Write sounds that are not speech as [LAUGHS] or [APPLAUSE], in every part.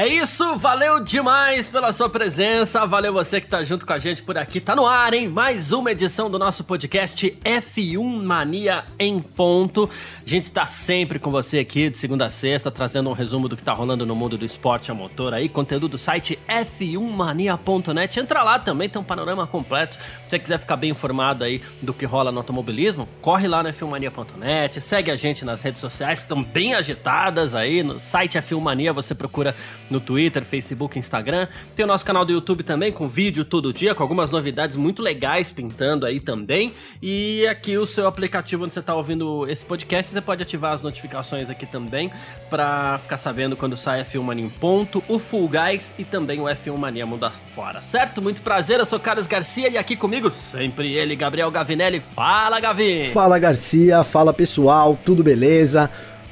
É isso, valeu demais pela sua presença, valeu você que tá junto com a gente por aqui, tá no ar, hein? Mais uma edição do nosso podcast F1 Mania em ponto. A gente tá sempre com você aqui de segunda a sexta, trazendo um resumo do que tá rolando no mundo do esporte a motor aí, conteúdo do site f1mania.net. Entra lá também, tem um panorama completo. Se você quiser ficar bem informado aí do que rola no automobilismo, corre lá no f1mania.net, segue a gente nas redes sociais que estão bem agitadas aí, no site F1 Mania você procura no Twitter, Facebook, Instagram. Tem o nosso canal do YouTube também, com vídeo todo dia, com algumas novidades muito legais pintando aí também. E aqui o seu aplicativo onde você está ouvindo esse podcast, você pode ativar as notificações aqui também para ficar sabendo quando sai F1 Mania em ponto, o Full Guys e também o F1 Mania Mundo Fora, certo? Muito prazer, eu sou Carlos Garcia e aqui comigo sempre ele, Gabriel Gavinelli. Fala, Gavi! Fala, Garcia, fala pessoal, tudo beleza?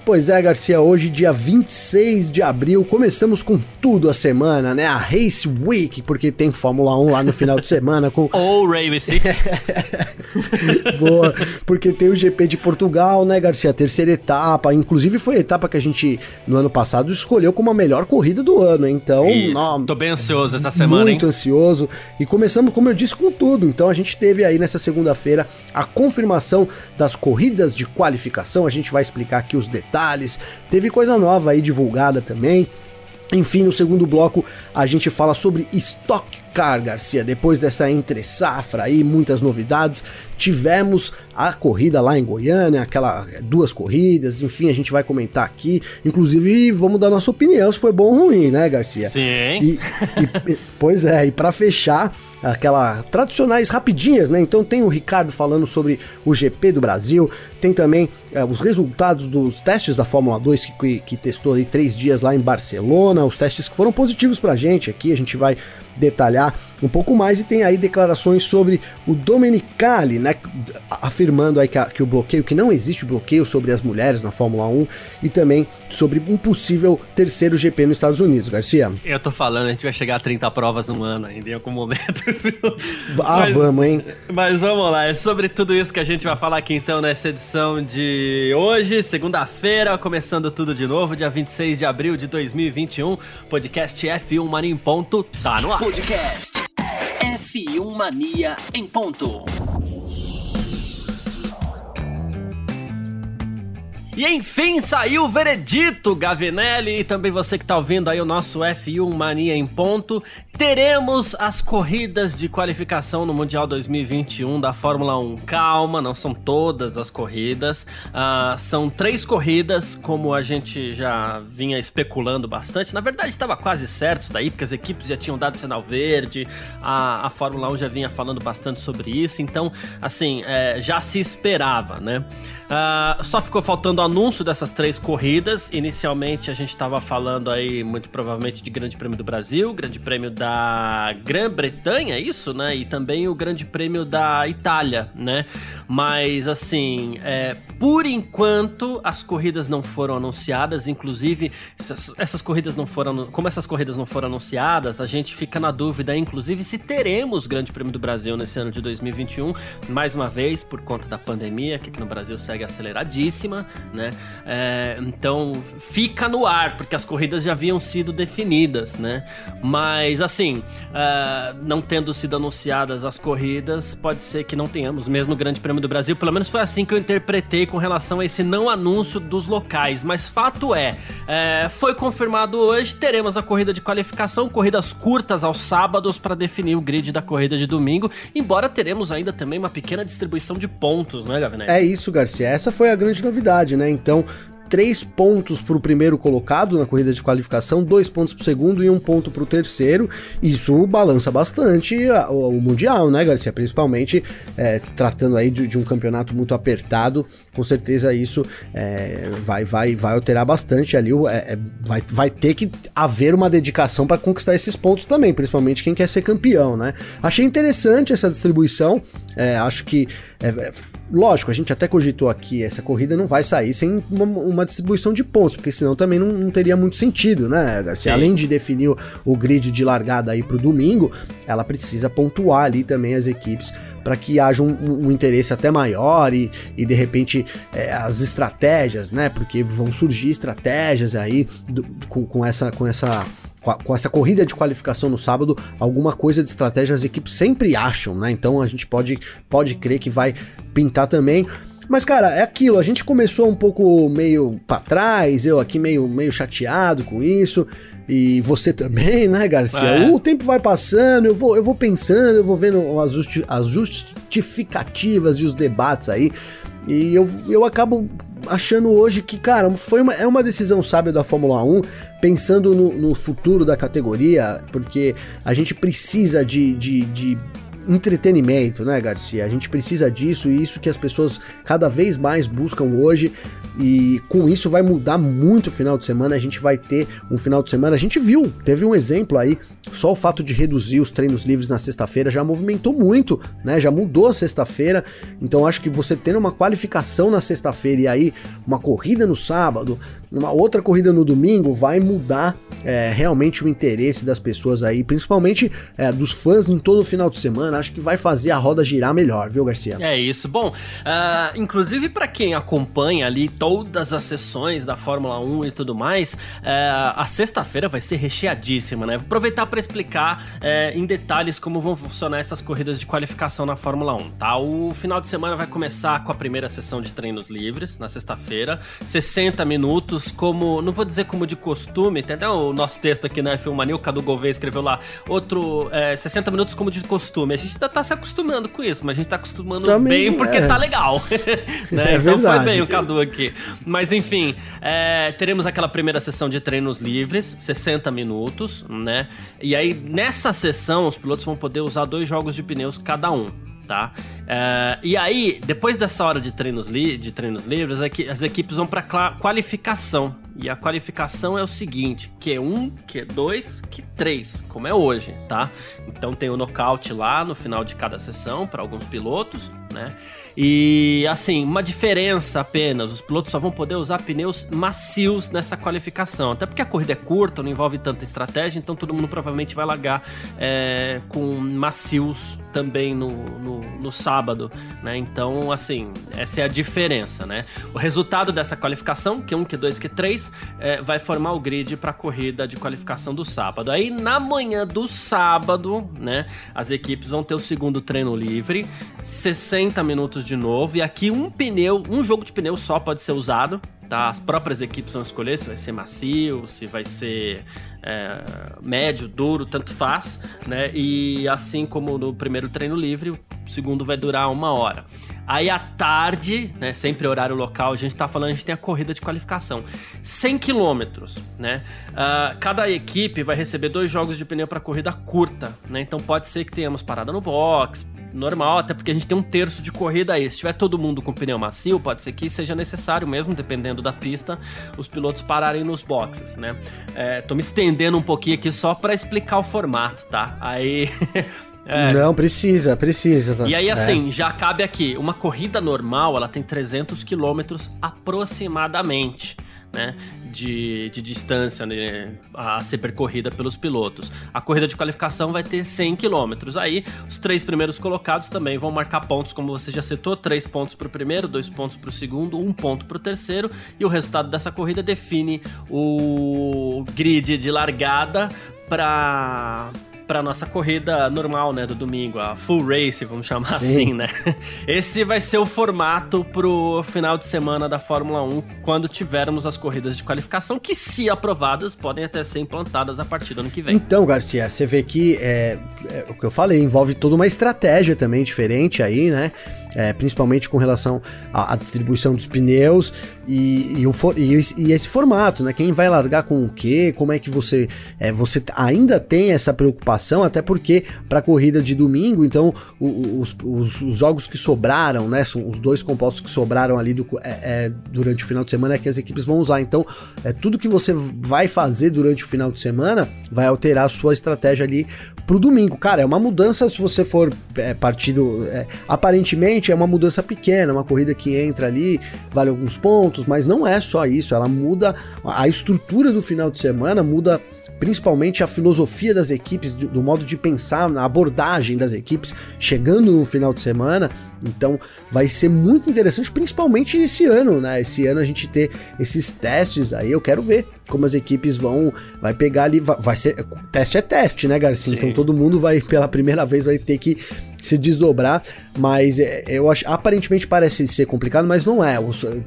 Pois é, Garcia, hoje, dia 26 de abril, começamos com tudo a semana, né? A Race Week, porque tem Fórmula 1 lá no final de semana com. [LAUGHS] Ou Race. [LAUGHS] Boa, porque tem o GP de Portugal, né, Garcia? Terceira etapa. Inclusive foi a etapa que a gente, no ano passado, escolheu como a melhor corrida do ano. Então, Isso. tô bem ansioso essa semana, Muito hein? ansioso. E começamos, como eu disse, com tudo. Então a gente teve aí nessa segunda-feira a confirmação das corridas de qualificação. A gente vai explicar aqui os detalhes detalhes. Teve coisa nova aí divulgada também. Enfim, no segundo bloco a gente fala sobre Stock Car, Garcia. Depois dessa entre safra aí, muitas novidades, tivemos a corrida lá em Goiânia, aquela duas corridas, enfim, a gente vai comentar aqui. Inclusive, vamos dar nossa opinião se foi bom ou ruim, né, Garcia? Sim. E, e, pois é, e para fechar, aquela tradicionais rapidinhas, né? Então tem o Ricardo falando sobre o GP do Brasil, tem também é, os resultados dos testes da Fórmula 2 que, que testou aí três dias lá em Barcelona, os testes que foram positivos pra gente aqui, a gente vai detalhar um pouco mais e tem aí declarações sobre o Domenicali, né, afirmando aí que, a, que, o bloqueio, que não existe bloqueio sobre as mulheres na Fórmula 1 e também sobre um possível terceiro GP nos Estados Unidos, Garcia. Eu tô falando, a gente vai chegar a 30 provas no ano ainda em algum momento. [LAUGHS] ah, mas, vamos, hein? Mas vamos lá, é sobre tudo isso que a gente vai falar aqui então nessa edição de hoje, segunda-feira, começando tudo de novo, dia 26 de abril de 2021, podcast F1 Mania em ponto, tá no ar. Podcast F1 Mania em ponto. E enfim saiu o veredito, Gavinelli, e também você que está ouvindo aí o nosso F1 Mania em ponto. Teremos as corridas de qualificação no Mundial 2021 da Fórmula 1. Calma, não são todas as corridas. Uh, são três corridas, como a gente já vinha especulando bastante. Na verdade, estava quase certo isso daí, porque as equipes já tinham dado sinal verde. A, a Fórmula 1 já vinha falando bastante sobre isso. Então, assim, é, já se esperava, né? Uh, só ficou faltando o anúncio dessas três corridas. Inicialmente, a gente estava falando aí, muito provavelmente, de Grande Prêmio do Brasil, Grande Prêmio da da Grã-Bretanha, é isso, né? E também o Grande Prêmio da Itália, né? Mas assim, é, por enquanto as corridas não foram anunciadas, inclusive essas, essas, corridas não foram, como essas corridas não foram anunciadas, a gente fica na dúvida, inclusive se teremos o Grande Prêmio do Brasil nesse ano de 2021, mais uma vez por conta da pandemia, que aqui no Brasil segue aceleradíssima, né? É, então fica no ar porque as corridas já haviam sido definidas, né? Mas assim assim, uh, não tendo sido anunciadas as corridas, pode ser que não tenhamos mesmo o Grande Prêmio do Brasil. Pelo menos foi assim que eu interpretei com relação a esse não anúncio dos locais. Mas fato é, é foi confirmado hoje, teremos a corrida de qualificação, corridas curtas aos sábados para definir o grid da corrida de domingo. Embora teremos ainda também uma pequena distribuição de pontos, não é, Gavinelli? É isso, Garcia. Essa foi a grande novidade, né? Então, três pontos para o primeiro colocado na corrida de qualificação, dois pontos para o segundo e um ponto para o terceiro. Isso balança bastante o, o, Mundial, né, Garcia? Principalmente é, tratando aí de, de, um campeonato muito apertado, com certeza isso é, vai, vai, vai alterar bastante ali. É, é, vai, vai ter que haver uma dedicação para conquistar esses pontos também, principalmente quem quer ser campeão, né? Achei interessante essa distribuição. É, acho que, é, é, lógico, a gente até cogitou aqui, essa corrida não vai sair sem uma, uma distribuição de pontos, porque senão também não, não, teria muito sentido, né, Garcia? Sim. Além de definir o, o grid de largada aí pro domingo, ela precisa pontuar ali também as equipes para que haja um, um, interesse até maior e, e de repente é, as estratégias, né? Porque vão surgir estratégias aí do, com, com essa com essa com essa corrida de qualificação no sábado, alguma coisa de estratégia as equipes sempre acham, né? Então a gente pode, pode crer que vai pintar também. Mas, cara, é aquilo, a gente começou um pouco meio para trás, eu aqui meio, meio chateado com isso, e você também, né, Garcia? É. O tempo vai passando, eu vou, eu vou pensando, eu vou vendo as, justi as justificativas e os debates aí, e eu, eu acabo achando hoje que, cara, foi uma, é uma decisão sábia da Fórmula 1, pensando no, no futuro da categoria, porque a gente precisa de, de, de entretenimento, né, Garcia? A gente precisa disso e isso que as pessoas cada vez mais buscam hoje. E com isso vai mudar muito o final de semana. A gente vai ter um final de semana. A gente viu, teve um exemplo aí. Só o fato de reduzir os treinos livres na sexta-feira já movimentou muito, né? Já mudou a sexta-feira. Então acho que você tendo uma qualificação na sexta-feira e aí uma corrida no sábado, uma outra corrida no domingo, vai mudar é, realmente o interesse das pessoas aí, principalmente é, dos fãs em todo o final de semana. Acho que vai fazer a roda girar melhor, viu, Garcia? É isso. Bom, uh, inclusive para quem acompanha ali todas as sessões da Fórmula 1 e tudo mais, uh, a sexta-feira vai ser recheadíssima, né? Vou aproveitar para explicar uh, em detalhes como vão funcionar essas corridas de qualificação na Fórmula 1, tá? O final de semana vai começar com a primeira sessão de treinos livres, na sexta-feira, 60 minutos, como, não vou dizer como de costume, entendeu? O nosso texto aqui na F1 o Cadu Gouveia escreveu lá, outro é, 60 minutos como de costume. A gente ainda tá se acostumando com isso, mas a gente tá acostumando Também, bem porque é. tá legal. [LAUGHS] né? É então verdade. foi bem o Cadu aqui. [LAUGHS] Mas enfim, é, teremos aquela primeira sessão de treinos livres, 60 minutos, né? E aí nessa sessão os pilotos vão poder usar dois jogos de pneus cada um tá? Uh, e aí, depois dessa hora de treinos, li de treinos livres, as equipes vão para qualificação. E a qualificação é o seguinte: Q1, Q2, Q3, como é hoje, tá? Então tem o nocaute lá no final de cada sessão para alguns pilotos, né? E assim, uma diferença apenas: os pilotos só vão poder usar pneus macios nessa qualificação. Até porque a corrida é curta, não envolve tanta estratégia, então todo mundo provavelmente vai largar é, com macios também no, no, no, sábado, né? Então, assim, essa é a diferença, né? O resultado dessa qualificação, Q1, Q2, Q3, é, vai formar o grid para a corrida de qualificação do sábado. Aí, na manhã do sábado, né, as equipes vão ter o segundo treino livre, 60 minutos de novo, e aqui um pneu, um jogo de pneu só pode ser usado, tá? As próprias equipes vão escolher se vai ser macio, se vai ser é, médio, duro, tanto faz, né? E assim como no primeiro treino livre, o segundo vai durar uma hora. Aí à tarde, né, sempre horário local, a gente tá falando, a gente tem a corrida de qualificação. 100 quilômetros, né? Uh, cada equipe vai receber dois jogos de pneu para corrida curta, né? Então pode ser que tenhamos parada no box, normal, até porque a gente tem um terço de corrida aí. Se tiver todo mundo com pneu macio, pode ser que seja necessário mesmo, dependendo da pista, os pilotos pararem nos boxes, né? É, tô me estendendo um pouquinho aqui só para explicar o formato, tá? Aí. [LAUGHS] É. Não, precisa, precisa. Tá? E aí, assim, é. já cabe aqui. Uma corrida normal, ela tem 300 quilômetros aproximadamente né, de, de distância né, a ser percorrida pelos pilotos. A corrida de qualificação vai ter 100 km. Aí, os três primeiros colocados também vão marcar pontos, como você já citou: três pontos para o primeiro, dois pontos para o segundo, um ponto para o terceiro. E o resultado dessa corrida define o grid de largada para para nossa corrida normal, né, do domingo, a full race, vamos chamar Sim. assim, né? [LAUGHS] Esse vai ser o formato pro final de semana da Fórmula 1, quando tivermos as corridas de qualificação, que se aprovadas, podem até ser implantadas a partir do ano que vem. Então, Garcia, você vê que é, é o que eu falei, envolve toda uma estratégia também diferente aí, né? É, principalmente com relação à, à, distribuição dos pneus e, e, o, e, e, esse formato, né? Quem vai largar com o quê? Como é que você, é, você ainda tem essa preocupação preocupação, até porque para a corrida de domingo, então os, os, os, jogos que sobraram, né, são os dois compostos que sobraram ali do, é, é, durante o final de semana é que as equipes vão usar. Então, é tudo que você vai fazer durante o final de semana vai alterar a sua estratégia ali pro domingo. Cara, é uma mudança se você for é, partido. É, aparentemente é uma mudança pequena, uma corrida que entra ali, vale alguns pontos, mas não é só isso. Ela muda a estrutura do final de semana, muda principalmente a filosofia das equipes, do modo de pensar, a abordagem das equipes chegando no final de semana. Então vai ser muito interessante, principalmente esse ano, né? Esse ano a gente ter esses testes aí, eu quero ver como as equipes vão vai pegar ali, vai, vai ser teste é teste, né, Garcia? Então todo mundo vai pela primeira vez vai ter que se desdobrar, mas é, eu acho aparentemente parece ser complicado, mas não é.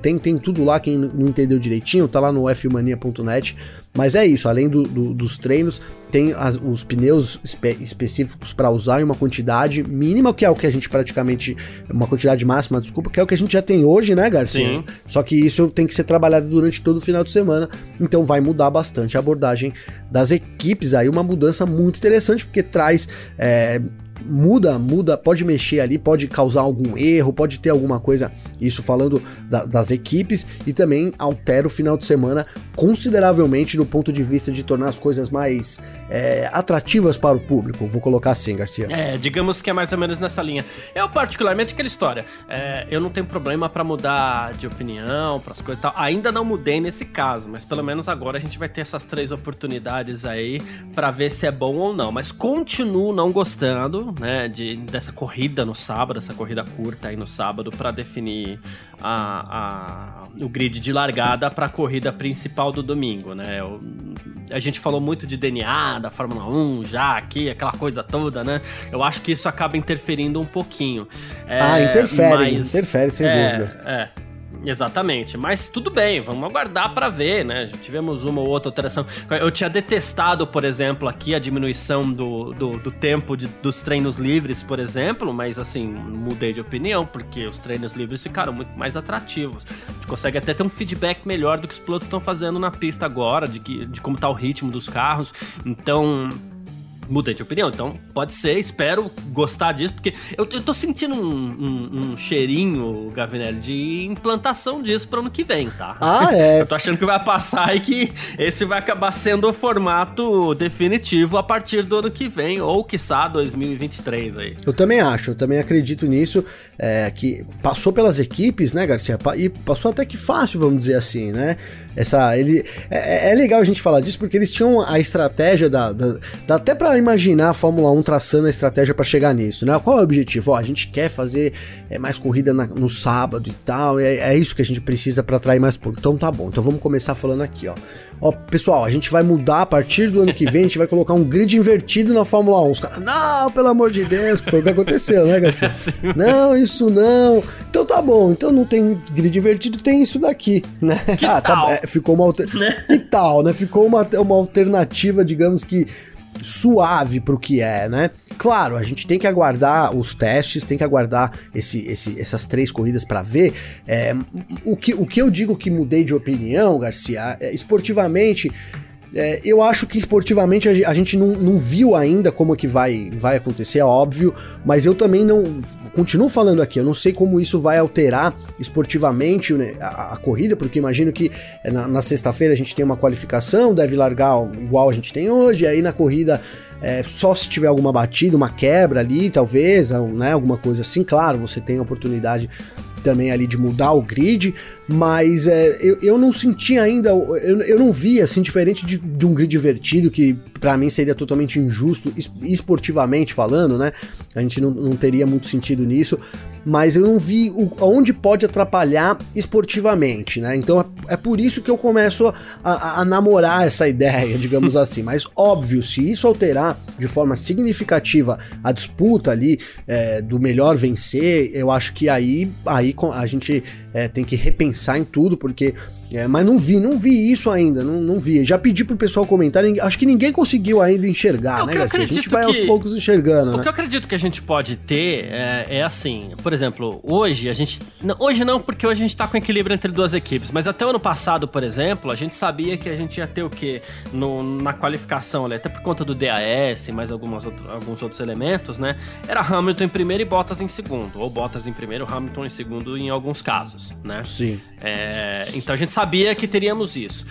Tem, tem tudo lá, quem não entendeu direitinho, tá lá no fmania.net. Mas é isso, além do, do, dos treinos, tem as, os pneus espe específicos para usar em uma quantidade mínima, que é o que a gente praticamente. Uma quantidade máxima, desculpa, que é o que a gente já tem hoje, né, Garcia? Sim. Só que isso tem que ser trabalhado durante todo o final de semana, então vai mudar bastante a abordagem das equipes aí, uma mudança muito interessante, porque traz. É, muda, muda, pode mexer ali, pode causar algum erro, pode ter alguma coisa, isso falando da, das equipes, e também altera o final de semana consideravelmente do ponto de vista de tornar as coisas mais é, atrativas para o público. Vou colocar assim, Garcia. É, digamos que é mais ou menos nessa linha. Eu, particularmente, aquela história, é, eu não tenho problema para mudar de opinião, para as coisas e tal. Ainda não mudei nesse caso, mas pelo menos agora a gente vai ter essas três oportunidades aí para ver se é bom ou não. Mas continuo não gostando, né, de, dessa corrida no sábado, essa corrida curta aí no sábado para definir a, a, o grid de largada para a corrida principal do domingo, né? Eu, a gente falou muito de DNA da Fórmula 1 já aqui, aquela coisa toda, né? Eu acho que isso acaba interferindo um pouquinho. É, ah, interfere, mas, interfere sem é, dúvida. É. Exatamente, mas tudo bem, vamos aguardar para ver, né? Já tivemos uma ou outra alteração. Eu tinha detestado, por exemplo, aqui a diminuição do, do, do tempo de, dos treinos livres, por exemplo, mas assim, mudei de opinião, porque os treinos livres ficaram muito mais atrativos. A gente consegue até ter um feedback melhor do que os pilotos estão fazendo na pista agora, de, que, de como tá o ritmo dos carros. Então, mudei de opinião. Então, pode ser, espero gostar disso, porque eu, eu tô sentindo um, um, um cheirinho, Gavinelli, de implantação disso pro ano que vem, tá? Ah, [LAUGHS] é. eu tô achando que vai passar e que esse vai acabar sendo o formato definitivo a partir do ano que vem, ou quiçá 2023 aí. Eu também acho, eu também acredito nisso, é, que passou pelas equipes, né, Garcia? E passou até que fácil, vamos dizer assim, né? Essa, ele, é, é, é, legal a gente falar disso porque eles tinham a estratégia da, da, da até para imaginar a Fórmula 1 traçando a estratégia para chegar nisso, né? Qual é o objetivo? Ó, a gente quer fazer é, mais corrida na, no sábado e tal, é, é isso que a gente precisa para atrair mais público. Então tá bom. Então vamos começar falando aqui, ó. Ó, pessoal, a gente vai mudar a partir do ano que vem, a gente vai colocar um grid invertido na Fórmula 1. Os caras, não, pelo amor de Deus, foi o que aconteceu, né, Garcia? [LAUGHS] não, isso não. Então tá bom, então não tem grid invertido, tem isso daqui, né? Que ah, tá, é, ficou uma alter... [LAUGHS] Né? Que tal, né? Ficou uma, uma alternativa, digamos que suave para o que é, né? Claro, a gente tem que aguardar os testes, tem que aguardar esse, esse, essas três corridas para ver. É, o, que, o que eu digo que mudei de opinião, Garcia, é, esportivamente. É, eu acho que esportivamente a, gente não, não, viu ainda como que vai, vai acontecer, é óbvio, mas eu também não continuo falando aqui, eu não sei como isso vai alterar esportivamente né, a, a, corrida, porque imagino que é, na, na sexta-feira a gente tem uma qualificação, deve largar igual a gente tem hoje, aí na corrida é, só se tiver alguma batida, uma quebra ali, talvez, né, alguma coisa assim. Claro, você tem a oportunidade também ali de mudar o grid, mas é, eu, eu não senti ainda, eu, eu não vi assim, diferente de, de um grid divertido, que para mim seria totalmente injusto, esportivamente falando, né? A gente não, não teria muito sentido nisso, mas eu não vi o, onde pode atrapalhar esportivamente, né? Então é, é por isso que eu começo a, a, a, namorar essa [LAUGHS] ideia, digamos assim. Mas óbvio, se isso alterar de forma significativa a disputa ali é, do melhor vencer, eu acho que aí, aí a gente é, tem que repensar em tudo, porque. É, mas não vi, não vi isso ainda, não, não vi. Já pedi pro pessoal comentar, acho que ninguém conseguiu ainda enxergar, né, Garcia? A gente vai que, aos poucos enxergando. O né? que eu acredito que a gente pode ter é, é assim, por exemplo, hoje a gente. Hoje não, porque hoje a gente tá com equilíbrio entre duas equipes, mas até o ano passado, por exemplo, a gente sabia que a gente ia ter o quê? No, na qualificação, até por conta do DAS, mais algumas outro, alguns outros elementos, né? Era Hamilton em primeiro e Bottas em segundo. Ou Bottas em primeiro, Hamilton em segundo em alguns casos, né? Sim. É, então a gente sabia que teríamos isso.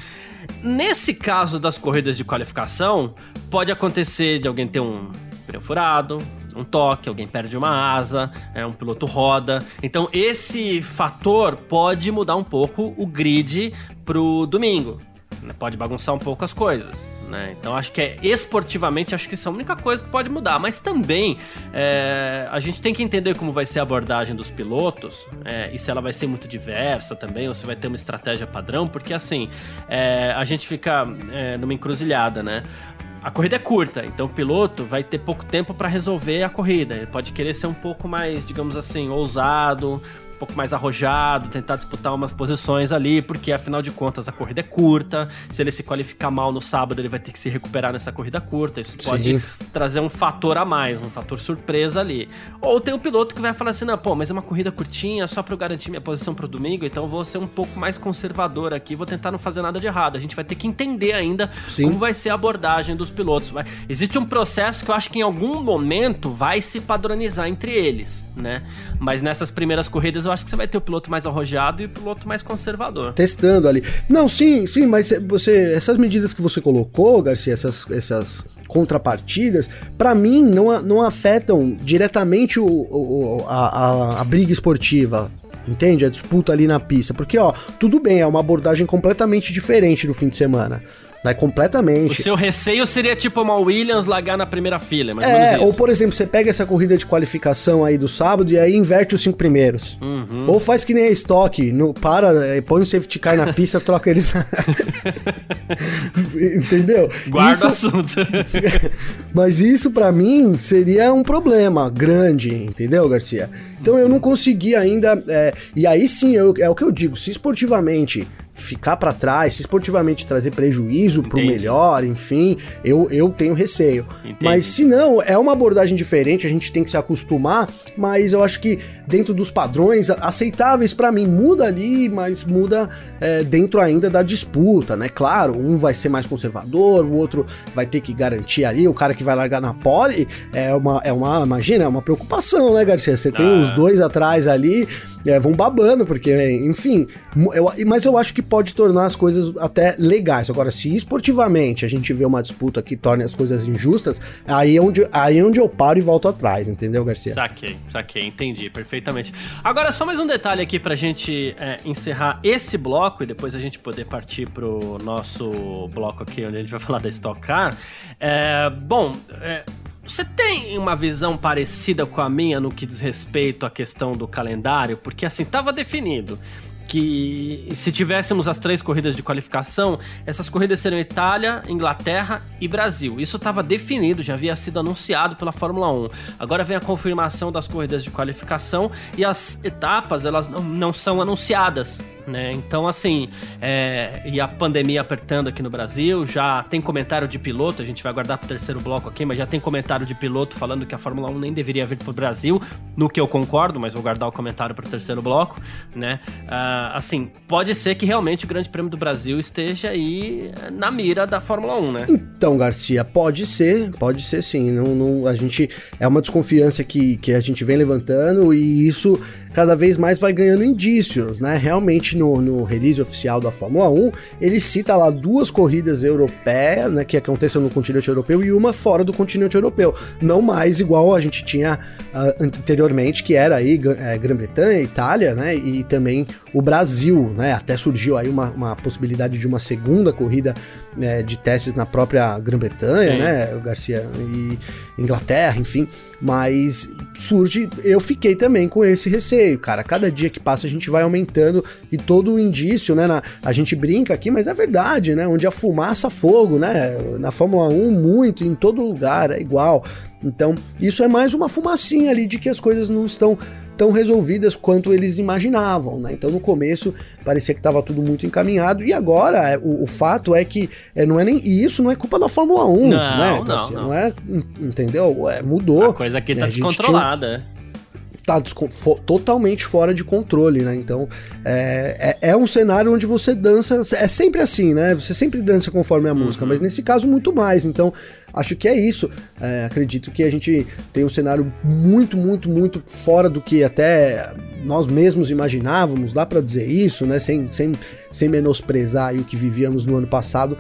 Nesse caso das corridas de qualificação, pode acontecer de alguém ter um pneu furado, um toque, alguém perde uma asa, é, um piloto roda. Então esse fator pode mudar um pouco o grid pro domingo. Né? Pode bagunçar um pouco as coisas. Né? Então acho que é esportivamente acho que isso é a única coisa que pode mudar. Mas também é, a gente tem que entender como vai ser a abordagem dos pilotos é, e se ela vai ser muito diversa também ou se vai ter uma estratégia padrão, porque assim é, a gente fica é, numa encruzilhada, né? A corrida é curta, então o piloto vai ter pouco tempo para resolver a corrida. Ele pode querer ser um pouco mais, digamos assim, ousado, pouco mais arrojado, tentar disputar umas posições ali, porque afinal de contas a corrida é curta. Se ele se qualificar mal no sábado, ele vai ter que se recuperar nessa corrida curta. Isso pode Sim. trazer um fator a mais, um fator surpresa ali. Ou tem o piloto que vai falar assim: não, pô, mas é uma corrida curtinha, só para eu garantir minha posição pro domingo, então vou ser um pouco mais conservador aqui, vou tentar não fazer nada de errado. A gente vai ter que entender ainda Sim. como vai ser a abordagem dos pilotos. Vai... Existe um processo que eu acho que em algum momento vai se padronizar entre eles, né? Mas nessas primeiras corridas eu acho que você vai ter o piloto mais arrojado e o piloto mais conservador. Testando ali. Não, sim, sim, mas você essas medidas que você colocou, Garcia, essas, essas contrapartidas, para mim não, não afetam diretamente o, o a, a, a briga esportiva, entende? A disputa ali na pista. Porque, ó, tudo bem, é uma abordagem completamente diferente do fim de semana. Vai completamente. O seu receio seria tipo uma Williams largar na primeira fila, mas É, ou por exemplo, você pega essa corrida de qualificação aí do sábado e aí inverte os cinco primeiros. Uhum. Ou faz que nem a estoque, no, para, é, põe o safety car na pista, [LAUGHS] troca eles na... [LAUGHS] Entendeu? Guarda isso... o assunto. [LAUGHS] mas isso para mim seria um problema grande, entendeu, Garcia? Então eu não consegui ainda. É... E aí sim, eu, é o que eu digo, se esportivamente ficar para trás, se esportivamente trazer prejuízo pro melhor, enfim, eu, eu tenho receio. Entendi. Mas se não, é uma abordagem diferente, a gente tem que se acostumar, mas eu acho que dentro dos padrões aceitáveis para mim, muda ali, mas muda é, dentro ainda da disputa, né? Claro, um vai ser mais conservador, o outro vai ter que garantir ali, o cara que vai largar na pole é uma, é uma imagina, é uma preocupação, né, Garcia? Você tem ah. os dois atrás ali, é, vão babando, porque, enfim, eu, mas eu acho que pode tornar as coisas até legais. Agora, se esportivamente a gente vê uma disputa que torne as coisas injustas, aí é onde, aí é onde eu paro e volto atrás, entendeu, Garcia? Saquei, saquei, entendi perfeitamente. Agora, só mais um detalhe aqui pra gente é, encerrar esse bloco e depois a gente poder partir pro nosso bloco aqui, onde a gente vai [LAUGHS] falar da Stock Car. É, bom, é, você tem uma visão parecida com a minha no que diz respeito à questão do calendário? Porque assim, estava definido que se tivéssemos as três corridas de qualificação, essas corridas seriam Itália, Inglaterra e Brasil. Isso estava definido, já havia sido anunciado pela Fórmula 1. Agora vem a confirmação das corridas de qualificação e as etapas elas não, não são anunciadas. Né? Então, assim, é, e a pandemia apertando aqui no Brasil, já tem comentário de piloto, a gente vai guardar para o terceiro bloco aqui, mas já tem comentário de piloto falando que a Fórmula 1 nem deveria vir para o Brasil, no que eu concordo, mas vou guardar o comentário para o terceiro bloco, né? Uh, assim, pode ser que realmente o Grande Prêmio do Brasil esteja aí na mira da Fórmula 1, né? Então, Garcia, pode ser, pode ser sim. Não, não, a gente é uma desconfiança que, que a gente vem levantando e isso cada vez mais vai ganhando indícios, né? Realmente no, no release oficial da Fórmula 1, ele cita lá duas corridas europeias, né, que aconteceram no continente europeu e uma fora do continente europeu. Não mais igual a gente tinha uh, anteriormente, que era aí é, Grã-Bretanha, Itália, né? E também o Brasil, né? Até surgiu aí uma, uma possibilidade de uma segunda corrida né, de testes na própria Grã-Bretanha, né, Garcia, e Inglaterra, enfim, mas surge, eu fiquei também com esse receio, cara, cada dia que passa a gente vai aumentando. E todo o indício, né, na, a gente brinca aqui, mas é verdade, né, onde a fumaça fogo, né, na Fórmula 1 muito, em todo lugar, é igual, então isso é mais uma fumacinha ali de que as coisas não estão tão resolvidas quanto eles imaginavam, né? Então no começo parecia que estava tudo muito encaminhado e agora é, o, o fato é que é, não é nem e isso não é culpa da Fórmula 1, não, né? Então, não, assim, não. não. é, entendeu? É, mudou. A coisa aqui tá é, descontrolada. Tá totalmente fora de controle, né? Então é, é, é, um cenário onde você dança, é sempre assim, né? Você sempre dança conforme a música, uhum. mas nesse caso muito mais. Então acho que é isso. É, acredito que a gente tem um cenário muito, muito, muito fora do que até nós mesmos imaginávamos, dá para dizer isso, né? Sem, sem, sem menosprezar o que vivíamos no ano passado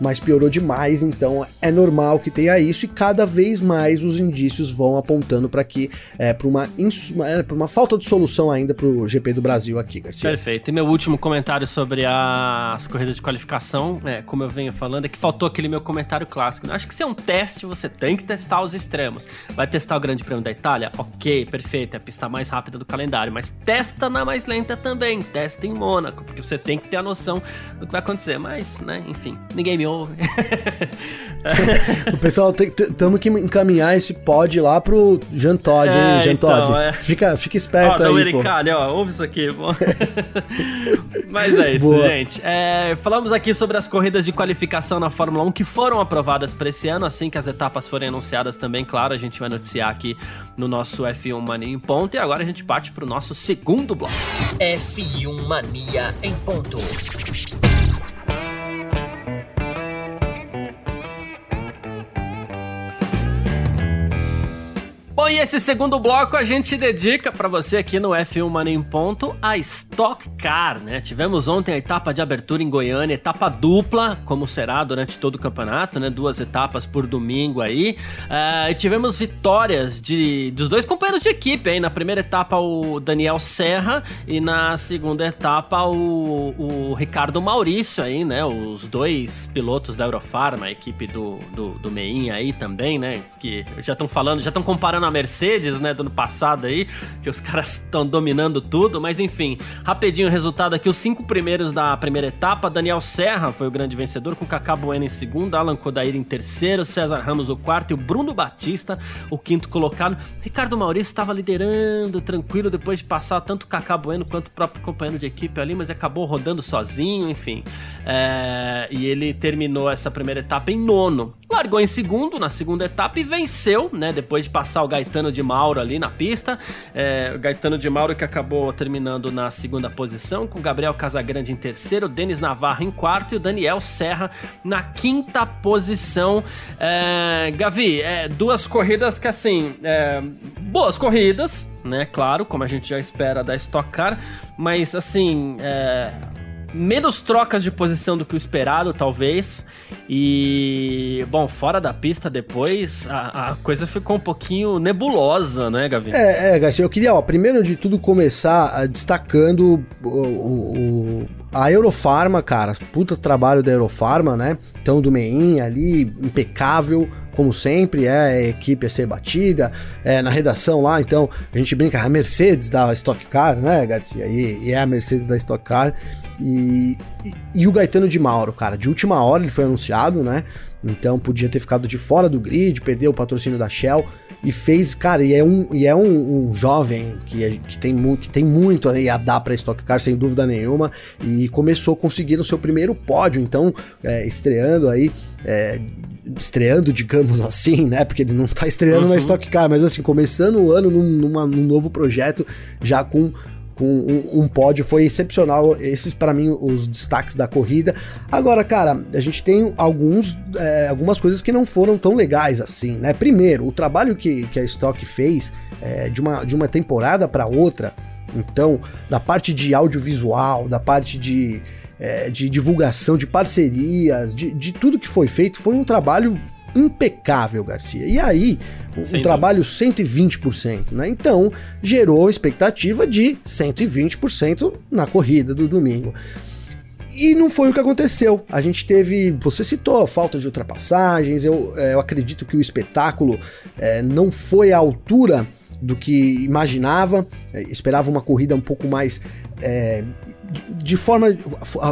mas piorou demais, então é normal que tenha isso e cada vez mais os indícios vão apontando para que é para uma, é, uma falta de solução ainda para o GP do Brasil aqui, Garcia. Perfeito. E meu último comentário sobre as corridas de qualificação, é, como eu venho falando, é que faltou aquele meu comentário clássico. Né? Acho que se é um teste, você tem que testar os extremos. Vai testar o Grande Prêmio da Itália? Ok, perfeito, é a pista mais rápida do calendário, mas testa na mais lenta também, testa em Mônaco, porque você tem que ter a noção do que vai acontecer. Mas, né, enfim, ninguém me ouve. [LAUGHS] o pessoal temos que encaminhar esse pod lá pro Jean Todd, é, hein, Jean então, Todd. É. Fica, fica esperto ó, aí, pô. ó, ouve isso aqui. [LAUGHS] Mas é isso, Boa. gente. É, falamos aqui sobre as corridas de qualificação na Fórmula 1 que foram aprovadas para esse ano, assim que as etapas forem anunciadas também, claro, a gente vai noticiar aqui no nosso F1 Mania em ponto. E agora a gente parte pro nosso segundo bloco. F1 Mania em ponto. Bom, e esse segundo bloco a gente dedica para você aqui no F1 Mania em Ponto a Stock Car, né? Tivemos ontem a etapa de abertura em Goiânia, etapa dupla, como será durante todo o campeonato, né? Duas etapas por domingo aí. Uh, e tivemos vitórias de, dos dois companheiros de equipe aí. Na primeira etapa, o Daniel Serra e na segunda etapa, o, o Ricardo Maurício aí, né? Os dois pilotos da Eurofarma, a equipe do, do, do aí também, né? Que já estão falando, já estão comparando a Mercedes, né, do ano passado aí, que os caras estão dominando tudo, mas enfim, rapidinho o resultado aqui, os cinco primeiros da primeira etapa, Daniel Serra foi o grande vencedor, com Kaká Bueno em segundo, Alan Kodair em terceiro, César Ramos o quarto e o Bruno Batista o quinto colocado. Ricardo Maurício estava liderando tranquilo depois de passar tanto Kaká Bueno quanto o próprio companheiro de equipe ali, mas acabou rodando sozinho, enfim. É... e ele terminou essa primeira etapa em nono. Largou em segundo na segunda etapa e venceu, né, depois de passar o Gaetano de Mauro ali na pista. É, Gaetano de Mauro que acabou terminando na segunda posição, com Gabriel Casagrande em terceiro, Denis Navarro em quarto e o Daniel Serra na quinta posição. É, Gavi, é, duas corridas que assim, é, boas corridas, né? Claro, como a gente já espera da Stock Car, mas assim, é, menos trocas de posição do que o esperado, talvez. E, bom, fora da pista depois, a, a coisa ficou um pouquinho nebulosa, né, Gavi? É, é, Garcia, eu queria, ó, primeiro de tudo, começar uh, destacando o, o, o, a Eurofarma, cara. Puta trabalho da Eurofarma, né? Então, do Mein ali, impecável como sempre, é a equipe a ser batida, é, na redação lá, então a gente brinca, a Mercedes da Stock Car, né, Garcia? E, e é a Mercedes da Stock Car. E, e, e, o Gaetano de Mauro, cara, de última hora ele foi anunciado, né? Então podia ter ficado de fora do grid, perdeu o patrocínio da Shell e fez, cara, e é um, e é um, um jovem que, é, que, tem mu que tem muito a dar para Stock Car, sem dúvida nenhuma, e começou conseguindo o seu primeiro pódio, então, é, estreando aí. É, estreando, digamos [LAUGHS] assim, né? Porque ele não tá estreando uhum. na Stock Car, mas assim, começando o ano num, numa, num novo projeto, já com com um, um, pódio, foi excepcional. Esses, para mim, os destaques da corrida. Agora, cara, a gente tem alguns, é, algumas coisas que não foram tão legais assim, né? Primeiro, o trabalho que, que a Stock fez é, de, uma, de uma temporada para outra, então, da parte de audiovisual, da parte de, é, de divulgação, de parcerias, de, de tudo que foi feito, foi um trabalho impecável, Garcia. E aí, um, um trabalho 120%, né? Então, gerou expectativa de 120% na corrida do domingo. E não foi o que aconteceu. A gente teve, você citou, falta de ultrapassagens. Eu, é, eu acredito que o espetáculo é, não foi à altura do que imaginava. É, esperava uma corrida um pouco mais é, de forma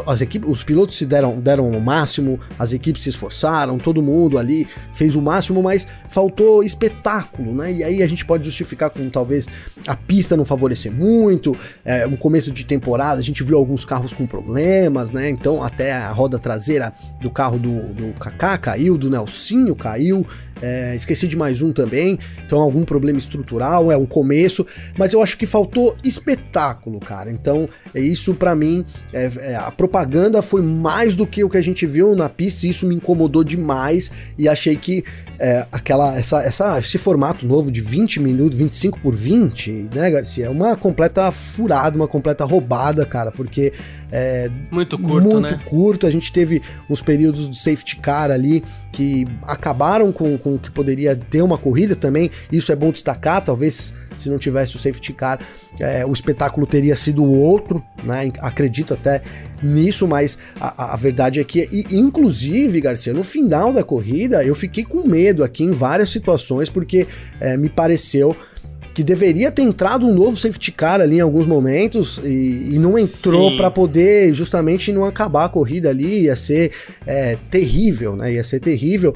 as equipes, os pilotos se deram deram o máximo, as equipes se esforçaram, todo mundo ali fez o máximo, mas faltou espetáculo, né? E aí a gente pode justificar com talvez a pista não favorecer muito, é, no começo de temporada a gente viu alguns carros com problemas, né? Então até a roda traseira do carro do, do Kaká caiu, do Nelsinho caiu, é, esqueci de mais um também, então algum problema estrutural, é um começo, mas eu acho que faltou espetáculo, cara. Então, é isso mim, é, é, a propaganda foi mais do que o que a gente viu na pista, e isso me incomodou demais e achei que é, aquela, essa, essa, esse formato novo de 20 minutos, 25 por 20, né, Garcia? É uma completa furada, uma completa roubada, cara, porque é muito curto, muito né? curto. A gente teve uns períodos de safety car ali que acabaram com, com o que poderia ter uma corrida também. Isso é bom destacar, talvez se não tivesse o safety car, é, o espetáculo teria sido outro, né? Acredito até nisso, mas a, a verdade é que, e, inclusive, Garcia, no final da corrida, eu fiquei com medo aqui em várias situações, porque é, me pareceu que deveria ter entrado um novo safety car ali em alguns momentos e, e não entrou para poder justamente não acabar a corrida ali, ia ser é, terrível, né? Ia ser terrível.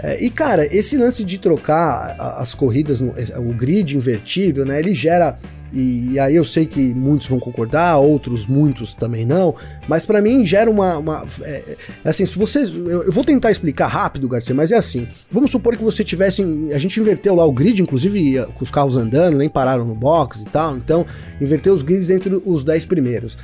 É, e cara, esse lance de trocar as corridas, no, o grid invertido, né? Ele gera e, e, aí eu sei que muitos vão concordar, outros muitos também não, mas para mim gera uma, uma é, é, assim, se você, eu, eu, vou tentar explicar rápido, Garcia, mas é assim. Vamos supor que você tivesse, a gente inverteu lá o grid, inclusive com os carros andando, nem pararam no box e tal, então inverteu os grids entre os 10 primeiros.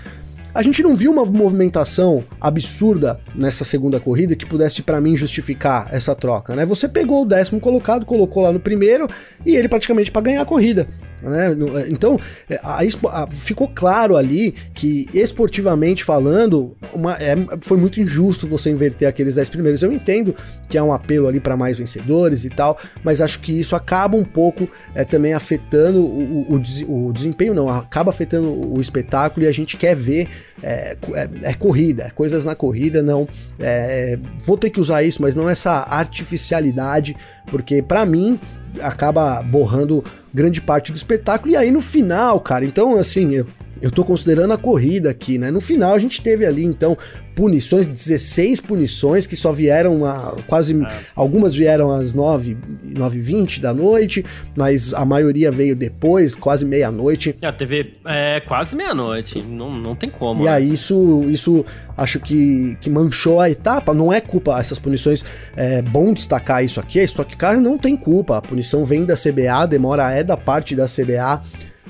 A gente não viu uma movimentação absurda nessa segunda corrida que pudesse para mim justificar essa troca, né? Você pegou o décimo colocado, colocou lá no primeiro e ele praticamente para ganhar a corrida, né? Então, é, a, a, ficou claro ali que esportivamente falando, uma, é, foi muito injusto você inverter aqueles 10 primeiros. Eu entendo que é um apelo ali para mais vencedores e tal, mas acho que isso acaba um pouco é, também afetando o, o, o desempenho, não, acaba afetando o espetáculo e a gente quer ver é, é, é, corrida, é coisas na corrida, não. É, vou ter que usar isso, mas não essa artificialidade, porque para mim acaba borrando grande parte do espetáculo. E aí no final, cara, então assim, eu, eu tô considerando a corrida aqui, né? No final a gente teve ali então punições, 16 punições que só vieram a, quase. É. Algumas vieram às 9, 9 20 da noite, mas a maioria veio depois, quase meia-noite. A TV é quase meia-noite, não, não tem como. E né? aí isso, isso acho que, que manchou a etapa, não é culpa, essas punições, é bom destacar isso aqui, a Stock Car não tem culpa, a punição vem da CBA, demora é da parte da CBA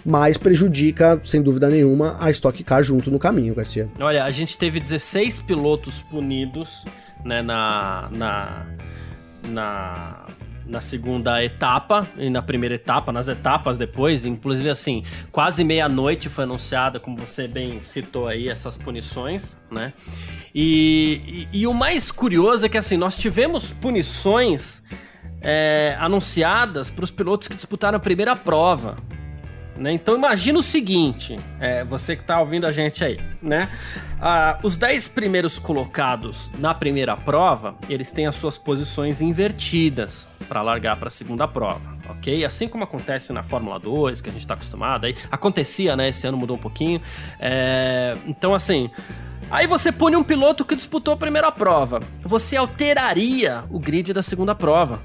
mas prejudica, sem dúvida nenhuma, a Stock Car junto no caminho, Garcia. Olha, a gente teve 16 pilotos punidos né, na, na, na, na segunda etapa e na primeira etapa, nas etapas depois, inclusive assim, quase meia-noite foi anunciada, como você bem citou aí, essas punições, né? E, e, e o mais curioso é que assim, nós tivemos punições é, anunciadas para os pilotos que disputaram a primeira prova. Né? Então imagina o seguinte, é, você que está ouvindo a gente aí, né? Ah, os 10 primeiros colocados na primeira prova, eles têm as suas posições invertidas para largar para a segunda prova, ok? Assim como acontece na Fórmula 2, que a gente está acostumado aí, acontecia, né? Esse ano mudou um pouquinho. É, então assim, Aí você pune um piloto que disputou a primeira prova. Você alteraria o grid da segunda prova